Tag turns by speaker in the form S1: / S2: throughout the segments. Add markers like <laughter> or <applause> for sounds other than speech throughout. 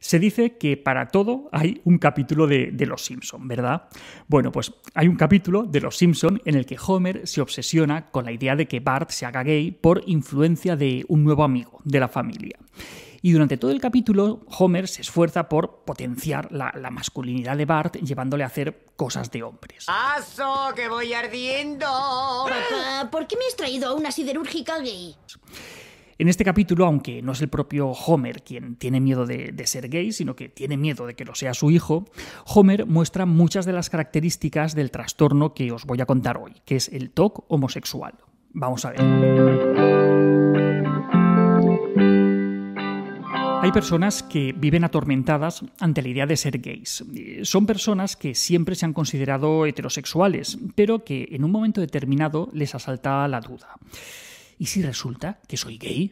S1: Se dice que para todo hay un capítulo de, Los Simpson, ¿verdad? Bueno, pues hay un capítulo de Los Simpson en el que Homer se obsesiona con la idea de que Bart se haga gay por influencia de un nuevo amigo de la familia. Y durante todo el capítulo, Homer se esfuerza por potenciar la, la, masculinidad de Bart, llevándole a hacer cosas de hombres.
S2: ¡Aso, que voy ardiendo!
S3: Papá, ¿por qué me has traído a una siderúrgica gay?
S1: En este capítulo, aunque no es el propio Homer quien tiene miedo de, ser gay, sino que tiene miedo de que lo sea su hijo, Homer muestra muchas de las características del trastorno que os voy a contar hoy, que es el TOC homosexual. Vamos a ver. Hay personas que viven atormentadas ante la idea de ser gays. Son personas que siempre se han considerado heterosexuales, pero que en un momento determinado les asalta la duda. ¿Y si resulta que soy gay?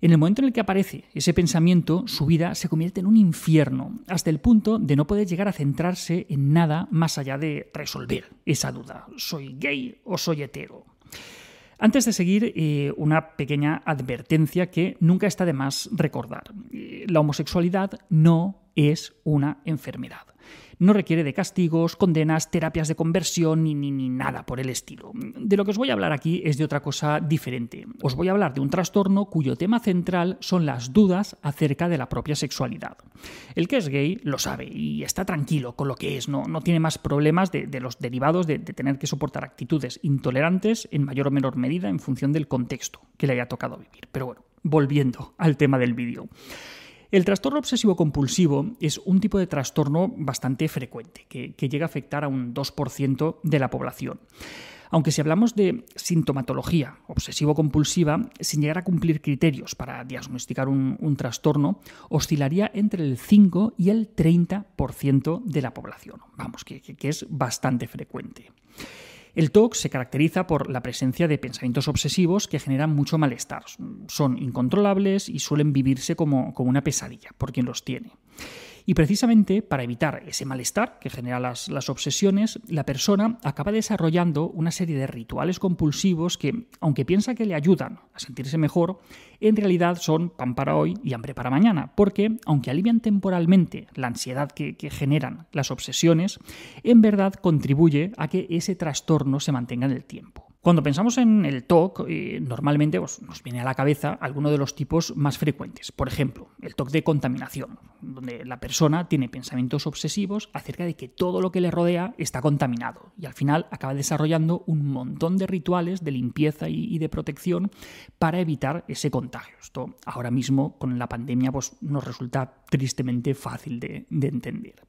S1: En el momento en el que aparece ese pensamiento, su vida se convierte en un infierno, hasta el punto de no poder llegar a centrarse en nada más allá de resolver esa duda. ¿Soy gay o soy hetero? Antes de seguir, eh, una pequeña advertencia que nunca está de más recordar. Eh, la homosexualidad no es una enfermedad no requiere de castigos, condenas, terapias de conversión ni, ni, ni, nada por el estilo. De lo que os voy a hablar aquí es de otra cosa diferente. Os voy a hablar de un trastorno cuyo tema central son las dudas acerca de la propia sexualidad. El que es gay lo sabe y está tranquilo con lo que es, no, no tiene más problemas de, los derivados de, de tener que soportar actitudes intolerantes en mayor o menor medida en función del contexto que le haya tocado vivir. Pero bueno, volviendo al tema del vídeo. El trastorno obsesivo compulsivo es un tipo de trastorno bastante frecuente, que, llega a afectar a un 2% de la población. Aunque si hablamos de sintomatología obsesivo-compulsiva, sin llegar a cumplir criterios para diagnosticar un, trastorno, oscilaría entre el 5 y el 30% de la población. Vamos, que es bastante frecuente. El TOC se caracteriza por la presencia de pensamientos obsesivos que generan mucho malestar. Son incontrolables y suelen vivirse como, como una pesadilla por quien los tiene. Y precisamente para evitar ese malestar que genera las, obsesiones, la persona acaba desarrollando una serie de rituales compulsivos que, aunque piensa que le ayudan a sentirse mejor, en realidad son pan para hoy y hambre para mañana, porque aunque alivian temporalmente la ansiedad que, que generan las obsesiones, en verdad contribuye a que ese trastorno se mantenga en el tiempo. Cuando pensamos en el TOC, eh, normalmente pues, nos viene a la cabeza alguno de los tipos más frecuentes. Por ejemplo, el TOC de contaminación, donde la persona tiene pensamientos obsesivos acerca de que todo lo que le rodea está contaminado y al final acaba desarrollando un montón de rituales de limpieza y, de protección para evitar ese contagio. Esto ahora mismo con la pandemia pues, nos resulta tristemente fácil de entender.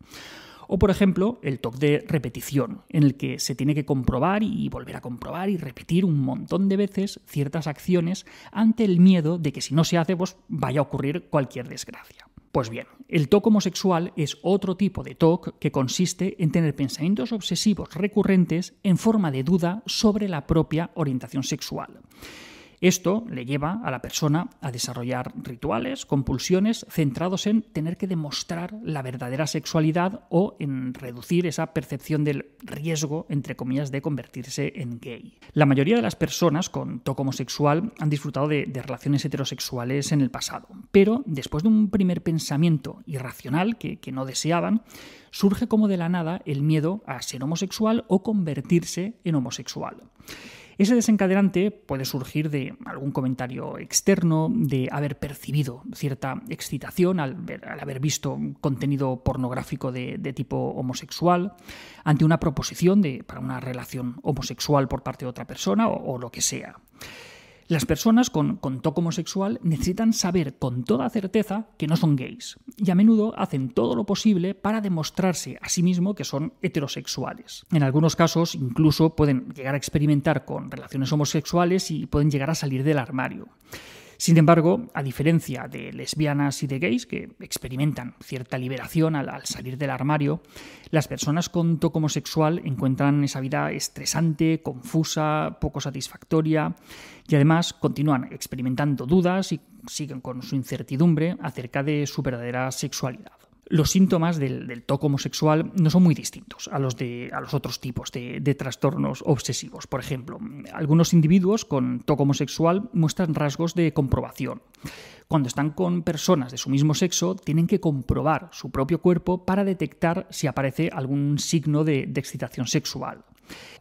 S1: O, por ejemplo, el TOC de repetición, en el que se tiene que comprobar y volver a comprobar y repetir un montón de veces ciertas acciones ante el miedo de que si no se hace, pues vaya a ocurrir cualquier desgracia. Pues bien, el TOC homosexual es otro tipo de TOC que consiste en tener pensamientos obsesivos recurrentes en forma de duda sobre la propia orientación sexual. Esto le lleva a la persona a desarrollar rituales, compulsiones centrados en tener que demostrar la verdadera sexualidad o en reducir esa percepción del riesgo, entre comillas, de convertirse en gay. La mayoría de las personas con toque homosexual han disfrutado de, relaciones heterosexuales en el pasado, pero después de un primer pensamiento irracional que no deseaban, surge como de la nada el miedo a ser homosexual o convertirse en homosexual. Ese desencadenante puede surgir de algún comentario externo, de haber percibido cierta excitación al, haber visto contenido pornográfico de, tipo homosexual, ante una proposición de, para una relación homosexual por parte de otra persona o lo que sea. Las personas con, con toque homosexual necesitan saber con toda certeza que no son gays y a menudo hacen todo lo posible para demostrarse a sí mismo que son heterosexuales. En algunos casos incluso pueden llegar a experimentar con relaciones homosexuales y pueden llegar a salir del armario. Sin embargo, a diferencia de lesbianas y de gays que experimentan cierta liberación al, salir del armario, las personas con toque homosexual encuentran esa vida estresante, confusa, poco satisfactoria y además continúan experimentando dudas y siguen con su incertidumbre acerca de su verdadera sexualidad. Los síntomas del, TOC homosexual no son muy distintos a los de a los otros tipos de, trastornos obsesivos. Por ejemplo, algunos individuos con TOC homosexual muestran rasgos de comprobación. Cuando están con personas de su mismo sexo, tienen que comprobar su propio cuerpo para detectar si aparece algún signo de, excitación sexual.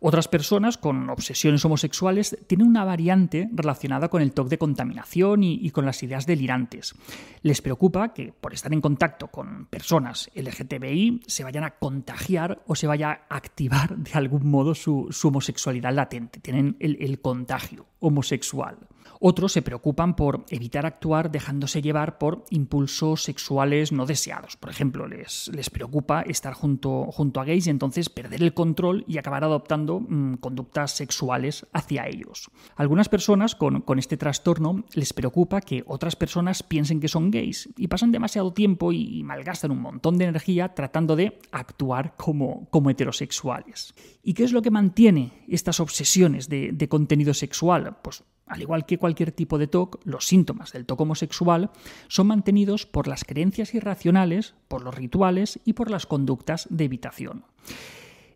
S1: Otras personas con obsesiones homosexuales tienen una variante relacionada con el TOC de contaminación y, con las ideas delirantes. Les preocupa que por estar en contacto con personas LGTBI se vayan a contagiar o se vaya a activar de algún modo su, homosexualidad latente. Tienen el contagio homosexual. Otros se preocupan por evitar actuar dejándose llevar por impulsos sexuales no deseados. Por ejemplo, les, les preocupa estar junto, junto, a gays y entonces perder el control y acabar adoptando mm, conductas sexuales hacia ellos. algunas personas con, con, este trastorno les preocupa que otras personas piensen que son gays y pasan demasiado tiempo y, malgastan un montón de energía tratando de actuar como, como heterosexuales. ¿Y qué es lo que mantiene estas obsesiones de, de contenido sexual? Pues al igual que cualquier tipo de TOC, los síntomas del TOC homosexual son mantenidos por las creencias irracionales, por los rituales y por las conductas de evitación.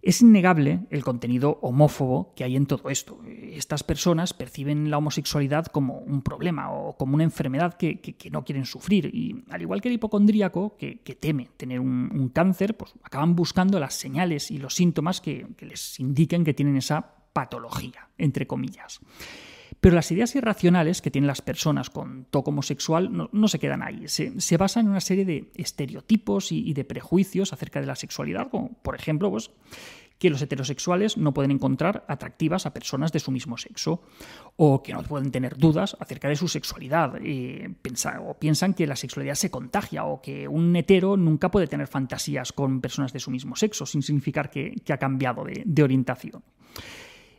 S1: Es innegable el contenido homófobo que hay en todo esto. Estas personas perciben la homosexualidad como un problema o como una enfermedad que, no quieren sufrir. Y al igual que el hipocondríaco, que, teme tener un, cáncer, pues acaban buscando las señales y los síntomas que les indiquen que tienen esa patología, entre comillas. Pero las ideas irracionales que tienen las personas con toque homosexual no, se quedan ahí. Se, basan en una serie de estereotipos y, de prejuicios acerca de la sexualidad, como por ejemplo pues, que los heterosexuales no pueden encontrar atractivas a personas de su mismo sexo, o que no pueden tener dudas acerca de su sexualidad, eh, o piensan que la sexualidad se contagia, o que un hetero nunca puede tener fantasías con personas de su mismo sexo, sin significar que, ha cambiado de orientación.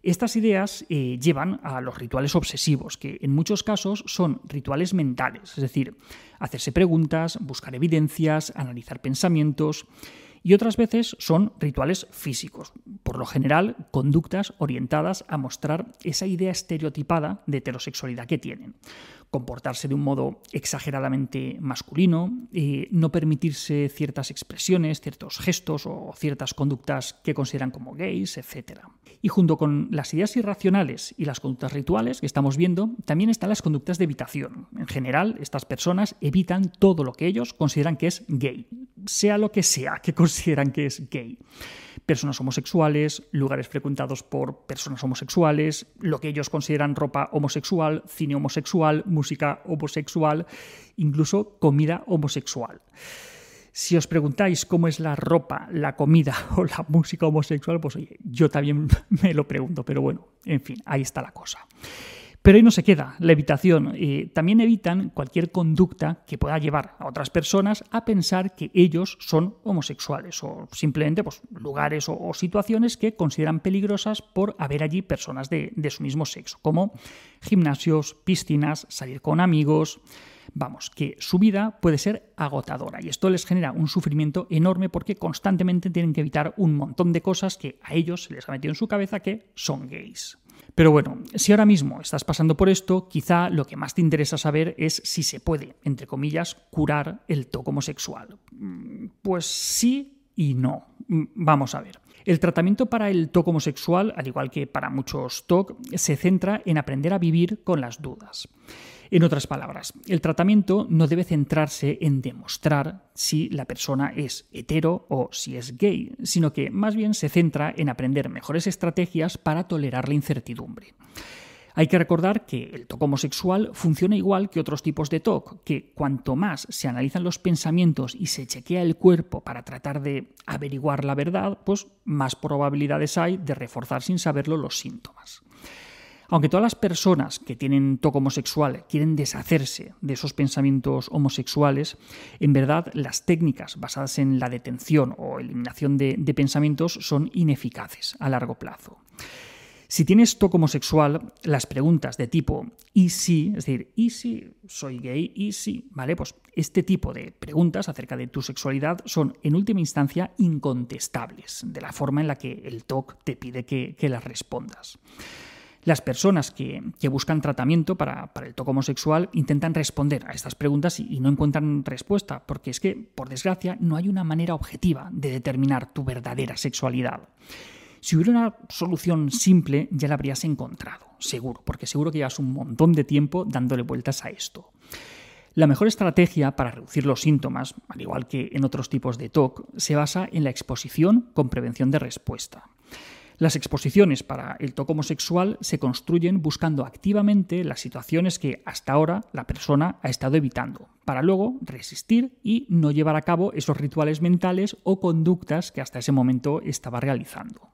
S1: Estas ideas eh, llevan a los rituales obsesivos, que en muchos casos son rituales mentales, es decir, hacerse preguntas, buscar evidencias, analizar pensamientos, y otras veces son rituales físicos, por lo general conductas orientadas a mostrar esa idea estereotipada de heterosexualidad que tienen comportarse de un modo exageradamente masculino, y no permitirse ciertas expresiones, ciertos gestos o ciertas conductas que consideran como gays, etc. Y junto con las ideas irracionales y las conductas rituales que estamos viendo, también están las conductas de evitación. En general, estas personas evitan todo lo que ellos consideran que es gay, sea lo que sea que <laughs> consideran que es gay personas homosexuales, lugares frecuentados por personas homosexuales, lo que ellos consideran ropa homosexual, cine homosexual, música homosexual, incluso comida homosexual. Si os preguntáis cómo es la ropa, la comida <laughs> o la música homosexual, pues oye, yo también <laughs> me lo pregunto, pero bueno, en fin, ahí está la cosa. Pero ahí no se queda la evitación. También evitan cualquier conducta que pueda llevar a otras personas a pensar que ellos son homosexuales o simplemente pues, lugares o, situaciones que consideran peligrosas por haber allí personas de, de su mismo sexo, como gimnasios, piscinas, salir con amigos. Vamos, que su vida puede ser agotadora y esto les genera un sufrimiento enorme porque constantemente tienen que evitar un montón de cosas que a ellos se les ha metido en su cabeza que son gays. Pero bueno, si ahora mismo estás pasando por esto, quizá lo que más te interesa saber es si se puede, entre comillas, curar el TOC homosexual. Mm, pues sí y no. Mm, vamos a ver. El tratamiento para el TOC homosexual, al igual que para muchos TOC, se centra en aprender a vivir con las dudas. En otras palabras, el tratamiento no debe centrarse en demostrar si la persona es hetero o si es gay, sino que más bien se centra en aprender mejores estrategias para tolerar la incertidumbre. Hay que recordar que el TOC homosexual funciona igual que otros tipos de TOC, que cuanto más se analizan los pensamientos y se chequea el cuerpo para tratar de averiguar la verdad, pues más probabilidades hay de reforzar sin saberlo los síntomas. Aunque todas las personas que tienen toque homosexual quieren deshacerse de esos pensamientos homosexuales, en verdad las técnicas basadas en la detención o eliminación de, pensamientos son ineficaces a largo plazo. Si tienes toque homosexual, las preguntas de tipo ¿y si? Es decir, ¿y si soy gay? ¿y si? ¿Vale? Pues este tipo de preguntas acerca de tu sexualidad son en última instancia incontestables de la forma en la que el TOC te pide que, que las respondas. Las personas que, buscan tratamiento para, el toque homosexual intentan responder a estas preguntas y, no encuentran respuesta, porque es que, por desgracia, no hay una manera objetiva de determinar tu verdadera sexualidad. Si hubiera una solución simple, ya la habrías encontrado, seguro, porque seguro que llevas un montón de tiempo dándole vueltas a esto. La mejor estrategia para reducir los síntomas, al igual que en otros tipos de TOC, se basa en la exposición con prevención de respuesta. Las exposiciones para el toque homosexual se construyen buscando activamente las situaciones que hasta ahora la persona ha estado evitando, para luego resistir y no llevar a cabo esos rituales mentales o conductas que hasta ese momento estaba realizando.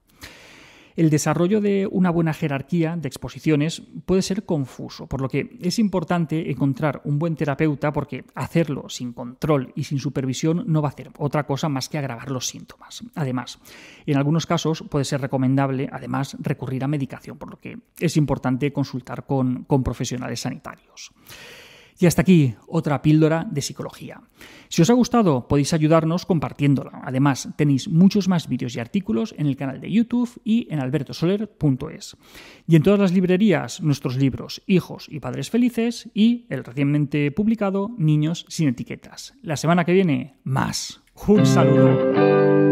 S1: El desarrollo de una buena jerarquía de exposiciones puede ser confuso, por lo que es importante encontrar un buen terapeuta porque hacerlo sin control y sin supervisión no va a hacer otra cosa más que agravar los síntomas. Además, en algunos casos puede ser recomendable además recurrir a medicación, por lo que es importante consultar con, con profesionales sanitarios. Y hasta aquí otra píldora de psicología. Si os ha gustado, podéis ayudarnos compartiéndola. Además, tenéis muchos más vídeos y artículos en el canal de YouTube y en albertosoler.es. Y en todas las librerías, nuestros libros Hijos y Padres Felices y el recientemente publicado Niños sin etiquetas. La semana que viene, más. Un saludo.